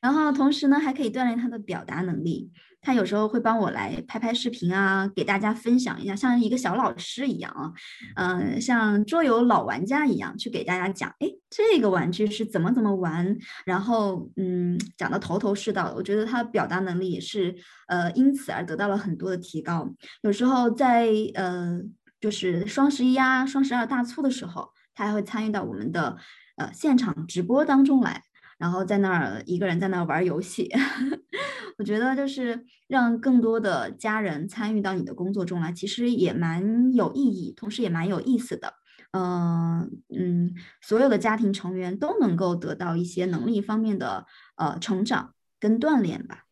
然后同时呢还可以锻炼他的表达能力。他有时候会帮我来拍拍视频啊，给大家分享一下，像一个小老师一样啊，嗯、呃，像桌游老玩家一样去给大家讲，哎，这个玩具是怎么怎么玩，然后嗯讲的头头是道的。我觉得他的表达能力也是呃因此而得到了很多的提高。有时候在呃。就是双十一啊、双十二大促的时候，他还会参与到我们的呃现场直播当中来，然后在那儿一个人在那儿玩游戏。我觉得就是让更多的家人参与到你的工作中来，其实也蛮有意义，同时也蛮有意思的。嗯、嗯，所有的家庭成员都能够得到一些能力方面的呃成长跟锻炼吧。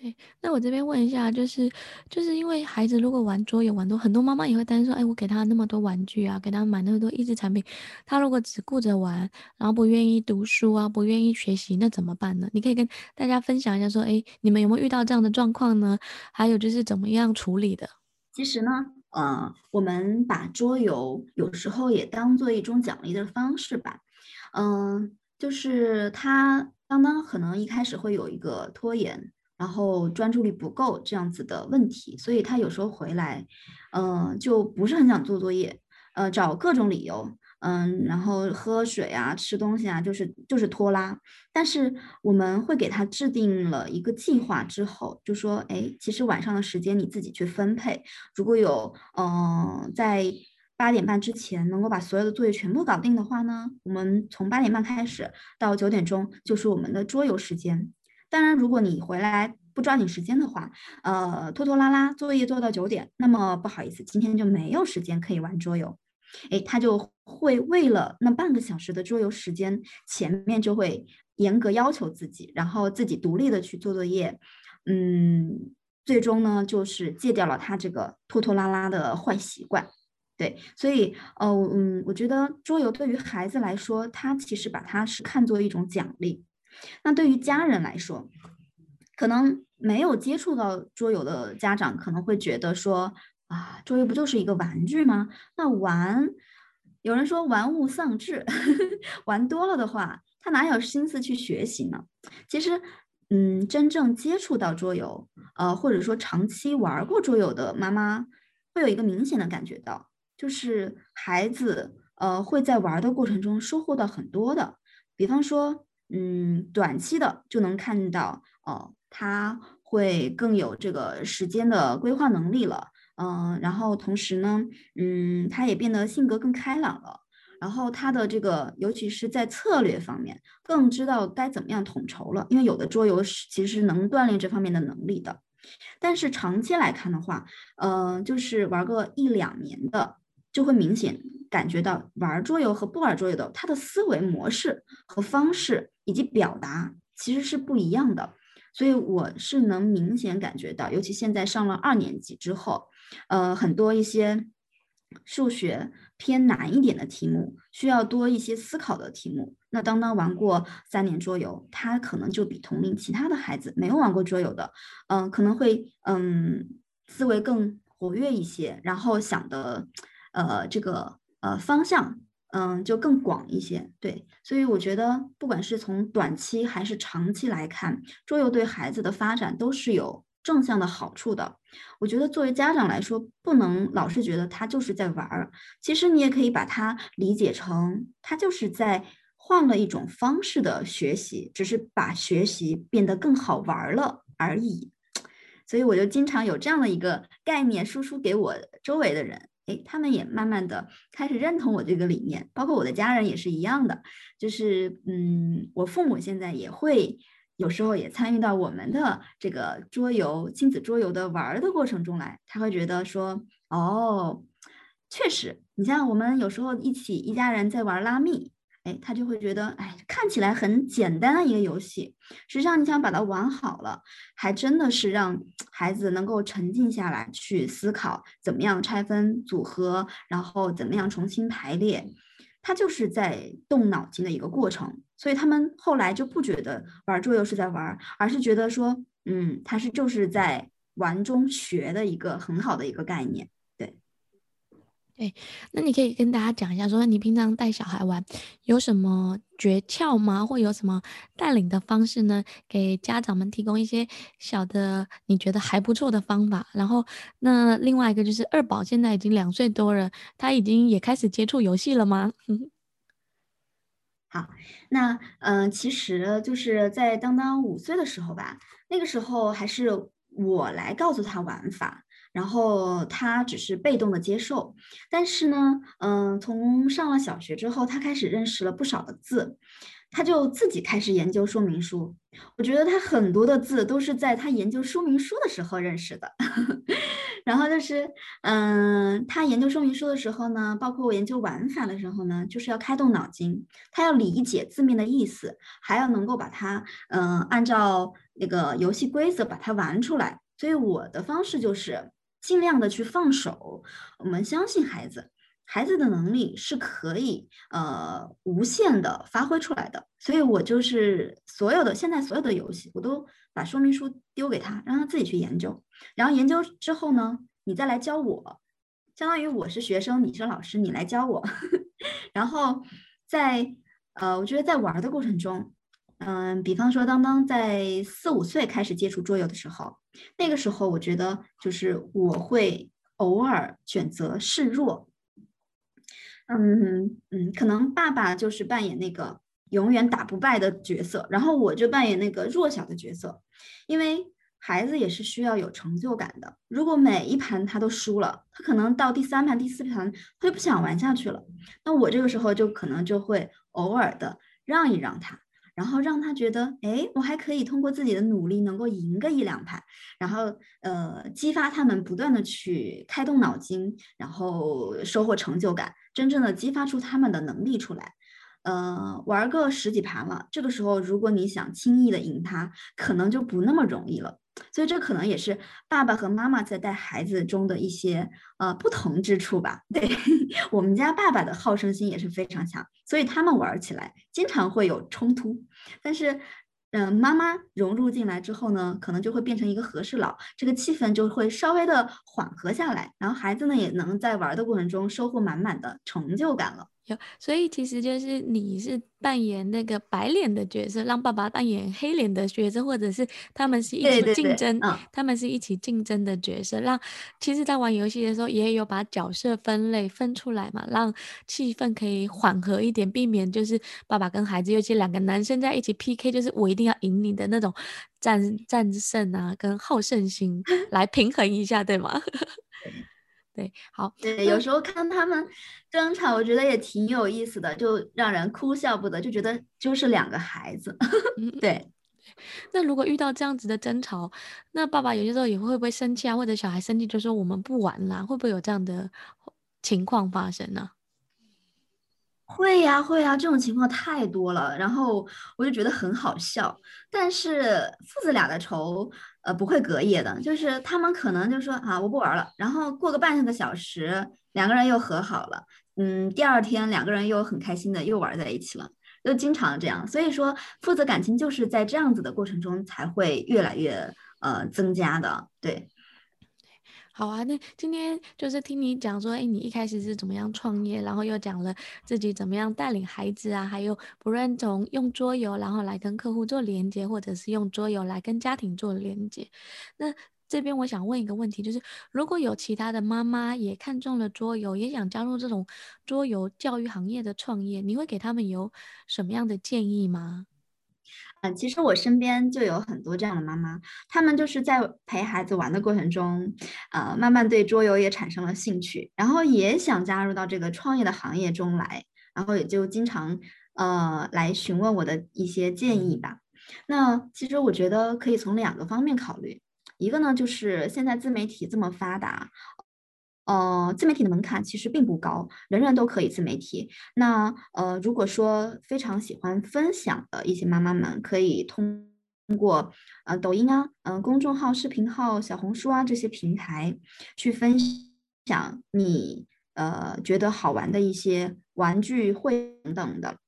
对，那我这边问一下，就是就是因为孩子如果玩桌游玩多，很多妈妈也会担心说，哎，我给他那么多玩具啊，给他买那么多益智产品，他如果只顾着玩，然后不愿意读书啊，不愿意学习，那怎么办呢？你可以跟大家分享一下，说，哎，你们有没有遇到这样的状况呢？还有就是怎么样处理的？其实呢，呃，我们把桌游有时候也当做一种奖励的方式吧，嗯、就是他刚刚可能一开始会有一个拖延。然后专注力不够这样子的问题，所以他有时候回来，嗯、呃，就不是很想做作业，呃，找各种理由，嗯，然后喝水啊、吃东西啊，就是就是拖拉。但是我们会给他制定了一个计划之后，就说，哎，其实晚上的时间你自己去分配，如果有，嗯、呃，在八点半之前能够把所有的作业全部搞定的话呢，我们从八点半开始到九点钟就是我们的桌游时间。当然，如果你回来不抓紧时间的话，呃，拖拖拉拉作业做到九点，那么不好意思，今天就没有时间可以玩桌游。诶，他就会为了那半个小时的桌游时间，前面就会严格要求自己，然后自己独立的去做作业。嗯，最终呢，就是戒掉了他这个拖拖拉拉的坏习惯。对，所以，呃，嗯，我觉得桌游对于孩子来说，他其实把它是看作一种奖励。那对于家人来说，可能没有接触到桌游的家长可能会觉得说啊，桌游不就是一个玩具吗？那玩，有人说玩物丧志，玩多了的话，他哪有心思去学习呢？其实，嗯，真正接触到桌游，呃，或者说长期玩过桌游的妈妈，会有一个明显的感觉到，就是孩子，呃，会在玩的过程中收获到很多的，比方说。嗯，短期的就能看到哦，他会更有这个时间的规划能力了，嗯、然后同时呢，嗯，他也变得性格更开朗了，然后他的这个，尤其是在策略方面，更知道该怎么样统筹了，因为有的桌游是其实能锻炼这方面的能力的，但是长期来看的话，呃，就是玩个一两年的。就会明显感觉到玩桌游和不玩桌游的，他的思维模式和方式以及表达其实是不一样的，所以我是能明显感觉到，尤其现在上了二年级之后，呃，很多一些数学偏难一点的题目，需要多一些思考的题目，那当当玩过三年桌游，他可能就比同龄其他的孩子没有玩过桌游的，嗯、可能会嗯思维更活跃一些，然后想的。呃，这个呃方向，嗯，就更广一些，对，所以我觉得，不管是从短期还是长期来看，桌游对孩子的发展都是有正向的好处的。我觉得作为家长来说，不能老是觉得他就是在玩儿，其实你也可以把它理解成，他就是在换了一种方式的学习，只是把学习变得更好玩了而已。所以我就经常有这样的一个概念输出给我周围的人。哎，他们也慢慢的开始认同我这个理念，包括我的家人也是一样的，就是嗯，我父母现在也会有时候也参与到我们的这个桌游亲子桌游的玩的过程中来，他会觉得说，哦，确实，你像我们有时候一起一家人在玩拉密，哎，他就会觉得，哎，看起来很简单的一个游戏，实际上你想把它玩好了，还真的是让孩子能够沉静下来去思考，怎么样拆分组合，然后怎么样重新排列，他就是在动脑筋的一个过程。所以他们后来就不觉得玩桌游是在玩，而是觉得说，嗯，他是就是在玩中学的一个很好的一个概念。对，那你可以跟大家讲一下，说你平常带小孩玩有什么诀窍吗？或有什么带领的方式呢？给家长们提供一些小的你觉得还不错的方法。然后，那另外一个就是二宝现在已经两岁多了，他已经也开始接触游戏了吗？好，那嗯、呃，其实就是在当当五岁的时候吧，那个时候还是我来告诉他玩法。然后他只是被动的接受，但是呢，嗯，从上了小学之后，他开始认识了不少的字，他就自己开始研究说明书。我觉得他很多的字都是在他研究说明书的时候认识的。然后就是，嗯，他研究说明书的时候呢，包括我研究玩法的时候呢，就是要开动脑筋，他要理解字面的意思，还要能够把它，嗯，按照那个游戏规则把它玩出来。所以我的方式就是。尽量的去放手，我们相信孩子，孩子的能力是可以呃无限的发挥出来的。所以我就是所有的现在所有的游戏，我都把说明书丢给他，让他自己去研究。然后研究之后呢，你再来教我，相当于我是学生，你是老师，你来教我。然后在呃，我觉得在玩的过程中。嗯，比方说，当当在四五岁开始接触桌游的时候，那个时候我觉得就是我会偶尔选择示弱。嗯嗯，可能爸爸就是扮演那个永远打不败的角色，然后我就扮演那个弱小的角色，因为孩子也是需要有成就感的。如果每一盘他都输了，他可能到第三盘、第四盘他就不想玩下去了。那我这个时候就可能就会偶尔的让一让他。然后让他觉得，哎，我还可以通过自己的努力能够赢个一两盘，然后呃，激发他们不断的去开动脑筋，然后收获成就感，真正的激发出他们的能力出来。呃，玩个十几盘了，这个时候如果你想轻易的赢他，可能就不那么容易了。所以这可能也是爸爸和妈妈在带孩子中的一些呃不同之处吧。对，我们家爸爸的好胜心也是非常强，所以他们玩起来经常会有冲突。但是，嗯、妈妈融入进来之后呢，可能就会变成一个和事佬，这个气氛就会稍微的缓和下来，然后孩子呢也能在玩的过程中收获满满的成就感了。有，所以其实就是你是扮演那个白脸的角色，让爸爸扮演黑脸的角色，或者是他们是一起竞争，对对对，嗯、他们是一起竞争的角色，让其实，在玩游戏的时候也有把角色分类分出来嘛，让气氛可以缓和一点，避免就是爸爸跟孩子，尤其两个男生在一起 PK，就是我一定要赢你的那种战战胜啊，跟好胜心 来平衡一下，对吗？对，好，对，有时候看他们争吵，我觉得也挺有意思的，就让人哭笑不得，就觉得就是两个孩子。对，那如果遇到这样子的争吵，那爸爸有些时候也会不会生气啊？或者小孩生气就说我们不玩了，会不会有这样的情况发生呢？会呀，会呀，这种情况太多了，然后我就觉得很好笑。但是父子俩的仇，呃，不会隔夜的，就是他们可能就说啊，我不玩了，然后过个半个小时，两个人又和好了。嗯，第二天两个人又很开心的又玩在一起了，就经常这样。所以说，父子感情就是在这样子的过程中才会越来越呃增加的，对。好啊，那今天就是听你讲说，哎，你一开始是怎么样创业，然后又讲了自己怎么样带领孩子啊，还有不论从用桌游然后来跟客户做连接，或者是用桌游来跟家庭做连接。那这边我想问一个问题，就是如果有其他的妈妈也看中了桌游，也想加入这种桌游教育行业的创业，你会给他们有什么样的建议吗？嗯，其实我身边就有很多这样的妈妈，她们就是在陪孩子玩的过程中，呃，慢慢对桌游也产生了兴趣，然后也想加入到这个创业的行业中来，然后也就经常呃来询问我的一些建议吧。那其实我觉得可以从两个方面考虑，一个呢就是现在自媒体这么发达。呃，自媒体的门槛其实并不高，人人都可以自媒体。那呃，如果说非常喜欢分享的一些妈妈们，可以通过呃抖音啊、嗯、呃、公众号、视频号、小红书啊这些平台去分享你呃觉得好玩的一些玩具会等等的。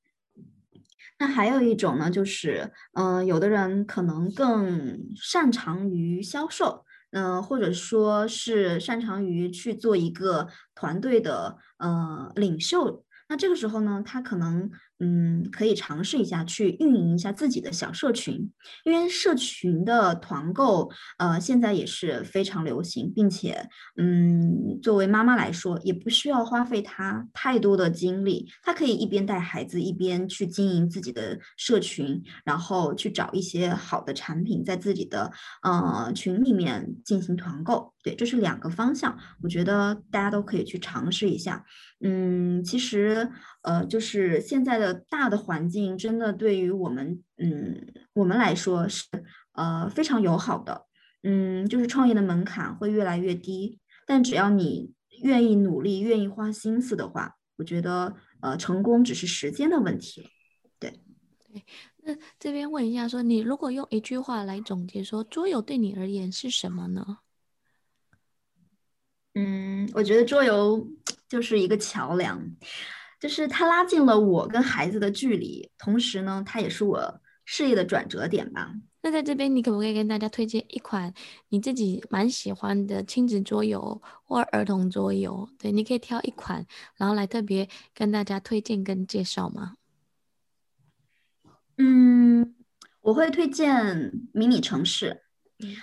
那还有一种呢，就是嗯、呃，有的人可能更擅长于销售。嗯、或者说是擅长于去做一个团队的呃领袖，那这个时候呢，他可能。嗯，可以尝试一下去运营一下自己的小社群，因为社群的团购，呃，现在也是非常流行，并且，嗯，作为妈妈来说，也不需要花费她太多的精力，她可以一边带孩子，一边去经营自己的社群，然后去找一些好的产品，在自己的呃群里面进行团购。对，这是两个方向，我觉得大家都可以去尝试一下。嗯，其实，呃，就是现在的大的环境，真的对于我们，嗯，我们来说是，呃，非常友好的。嗯，就是创业的门槛会越来越低，但只要你愿意努力，愿意花心思的话，我觉得，呃，成功只是时间的问题了。对，对。那这边问一下说，说你如果用一句话来总结，说桌游对你而言是什么呢？嗯，我觉得桌游就是一个桥梁，就是它拉近了我跟孩子的距离，同时呢，它也是我事业的转折点吧。那在这边，你可不可以跟大家推荐一款你自己蛮喜欢的亲子桌游或儿童桌游？对，你可以挑一款，然后来特别跟大家推荐跟介绍吗？嗯，我会推荐迷你城市。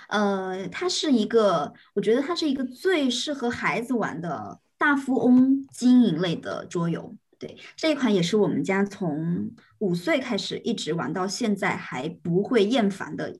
呃，它是一个，我觉得它是一个最适合孩子玩的大富翁经营类的桌游。对，这一款也是我们家从五岁开始一直玩到现在还不会厌烦的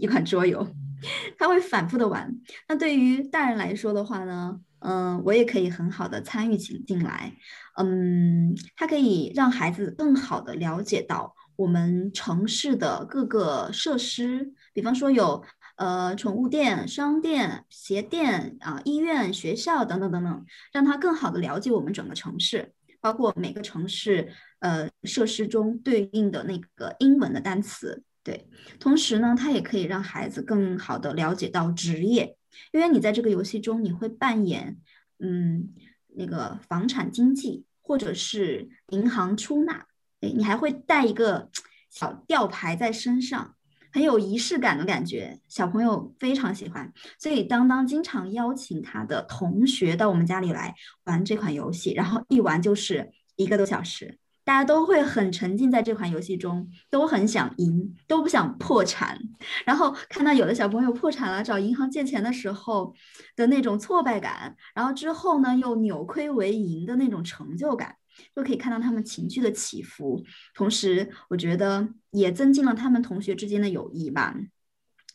一款桌游。它会反复的玩。那对于大人来说的话呢，嗯、呃，我也可以很好的参与进进来。嗯，它可以让孩子更好的了解到我们城市的各个设施，比方说有。呃，宠物店、商店、鞋店啊、呃，医院、学校等等等等，让他更好的了解我们整个城市，包括每个城市呃设施中对应的那个英文的单词。对，同时呢，它也可以让孩子更好的了解到职业，因为你在这个游戏中你会扮演嗯那个房产经纪或者是银行出纳，哎，你还会带一个小吊牌在身上。很有仪式感的感觉，小朋友非常喜欢，所以当当经常邀请他的同学到我们家里来玩这款游戏，然后一玩就是一个多小时，大家都会很沉浸在这款游戏中，都很想赢，都不想破产。然后看到有的小朋友破产了，找银行借钱的时候的那种挫败感，然后之后呢又扭亏为盈的那种成就感。就可以看到他们情绪的起伏，同时我觉得也增进了他们同学之间的友谊吧。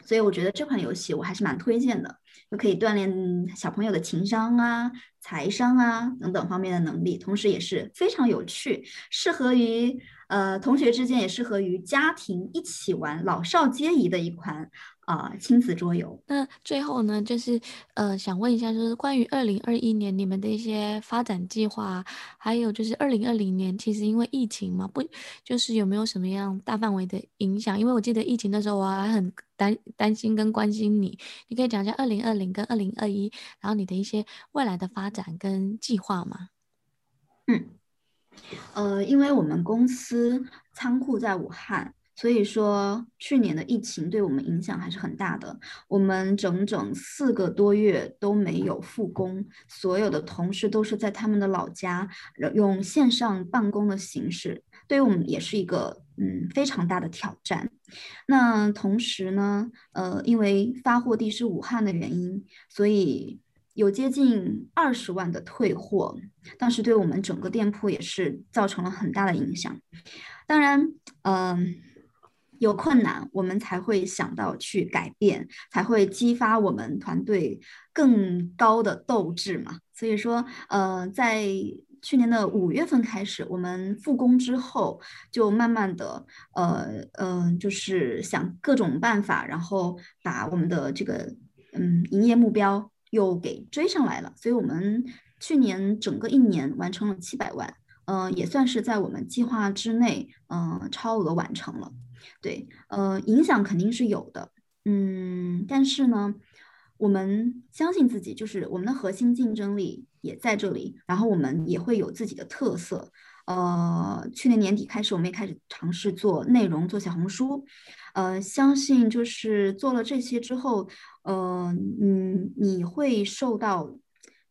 所以我觉得这款游戏我还是蛮推荐的，就可以锻炼小朋友的情商啊、财商啊等等方面的能力，同时也是非常有趣，适合于呃同学之间，也适合于家庭一起玩，老少皆宜的一款。啊，亲子桌游。那最后呢，就是呃，想问一下，就是关于二零二一年你们的一些发展计划，还有就是二零二零年，其实因为疫情嘛，不就是有没有什么样大范围的影响？因为我记得疫情的时候，我还很担担心跟关心你，你可以讲一下二零二零跟二零二一，然后你的一些未来的发展跟计划吗？嗯，呃，因为我们公司仓库在武汉。所以说，去年的疫情对我们影响还是很大的。我们整整四个多月都没有复工，所有的同事都是在他们的老家用线上办公的形式，对于我们也是一个嗯非常大的挑战。那同时呢，呃，因为发货地是武汉的原因，所以有接近二十万的退货，当时对我们整个店铺也是造成了很大的影响。当然，嗯、有困难，我们才会想到去改变，才会激发我们团队更高的斗志嘛。所以说，呃，在去年的五月份开始，我们复工之后，就慢慢的，呃，嗯、呃，就是想各种办法，然后把我们的这个，嗯，营业目标又给追上来了，所以我们去年整个一年完成了七百万，嗯、呃，也算是在我们计划之内，嗯、超额完成了。对，呃，影响肯定是有的，嗯，但是呢，我们相信自己，就是我们的核心竞争力也在这里，然后我们也会有自己的特色。呃，去年年底开始，我们也开始尝试做内容，做小红书。呃，相信就是做了这些之后，呃，嗯，你会受到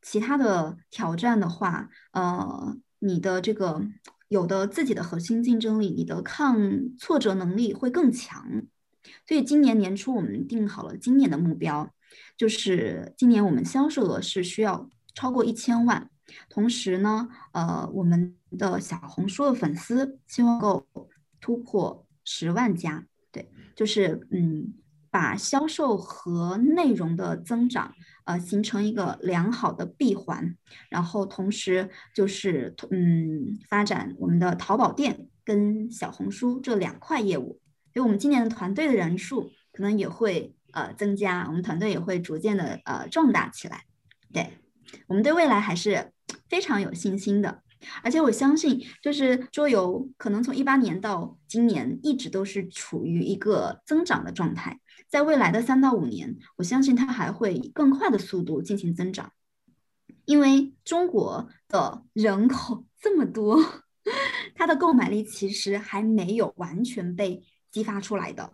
其他的挑战的话，呃，你的这个有的自己的核心竞争力，你的抗挫折能力会更强。所以今年年初我们定好了今年的目标，就是今年我们销售额是需要超过一千万。同时呢，呃，我们的小红书的粉丝希望够突破十万加，对，就是嗯，把销售和内容的增长，呃，形成一个良好的闭环，然后同时就是嗯，发展我们的淘宝店跟小红书这两块业务，所以我们今年的团队的人数可能也会呃增加，我们团队也会逐渐的呃壮大起来，对，我们对未来还是。非常有信心的，而且我相信，就是桌游可能从一八年到今年一直都是处于一个增长的状态，在未来的三到五年，我相信它还会以更快的速度进行增长，因为中国的人口 这么多，它的购买力其实还没有完全被激发出来的，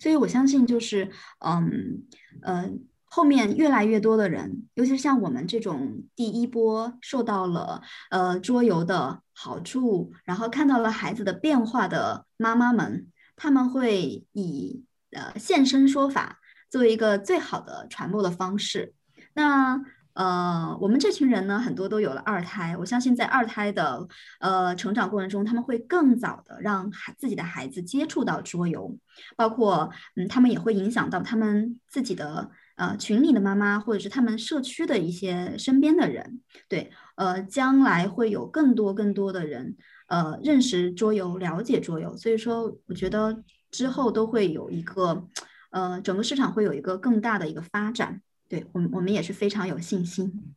所以我相信就是，嗯，呃。后面越来越多的人，尤其是像我们这种第一波受到了呃桌游的好处，然后看到了孩子的变化的妈妈们，他们会以呃现身说法作为一个最好的传播的方式。那呃我们这群人呢，很多都有了二胎，我相信在二胎的呃成长过程中，他们会更早的让孩自己的孩子接触到桌游，包括嗯他们也会影响到他们自己的。呃，群里的妈妈，或者是他们社区的一些身边的人，对，呃，将来会有更多更多的人，呃，认识桌游，了解桌游，所以说，我觉得之后都会有一个，呃，整个市场会有一个更大的一个发展，对，我们我们也是非常有信心，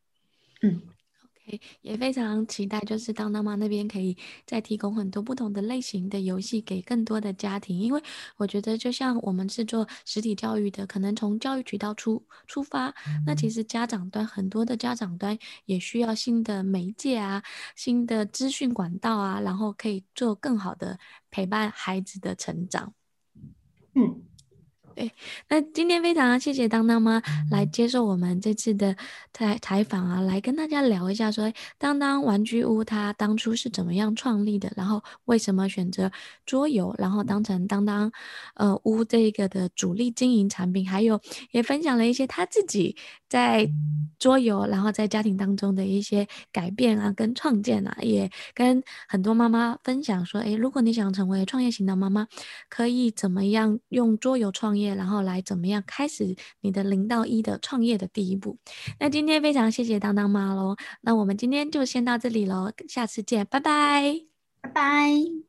嗯。也非常期待，就是当当妈那边可以再提供很多不同的类型的游戏给更多的家庭，因为我觉得就像我们是做实体教育的，可能从教育渠道出出发，那其实家长端很多的家长端也需要新的媒介啊，新的资讯管道啊，然后可以做更好的陪伴孩子的成长。嗯。对，那今天非常谢谢当当妈来接受我们这次的采采访啊，来跟大家聊一下说，说当当玩具屋它当初是怎么样创立的，然后为什么选择桌游，然后当成当当呃屋这个的主力经营产品，还有也分享了一些他自己在桌游，然后在家庭当中的一些改变啊，跟创建啊，也跟很多妈妈分享说，诶，如果你想成为创业型的妈妈，可以怎么样用桌游创业。然后来怎么样开始你的零到一的创业的第一步？那今天非常谢谢当当妈喽，那我们今天就先到这里喽，下次见，拜拜，拜拜。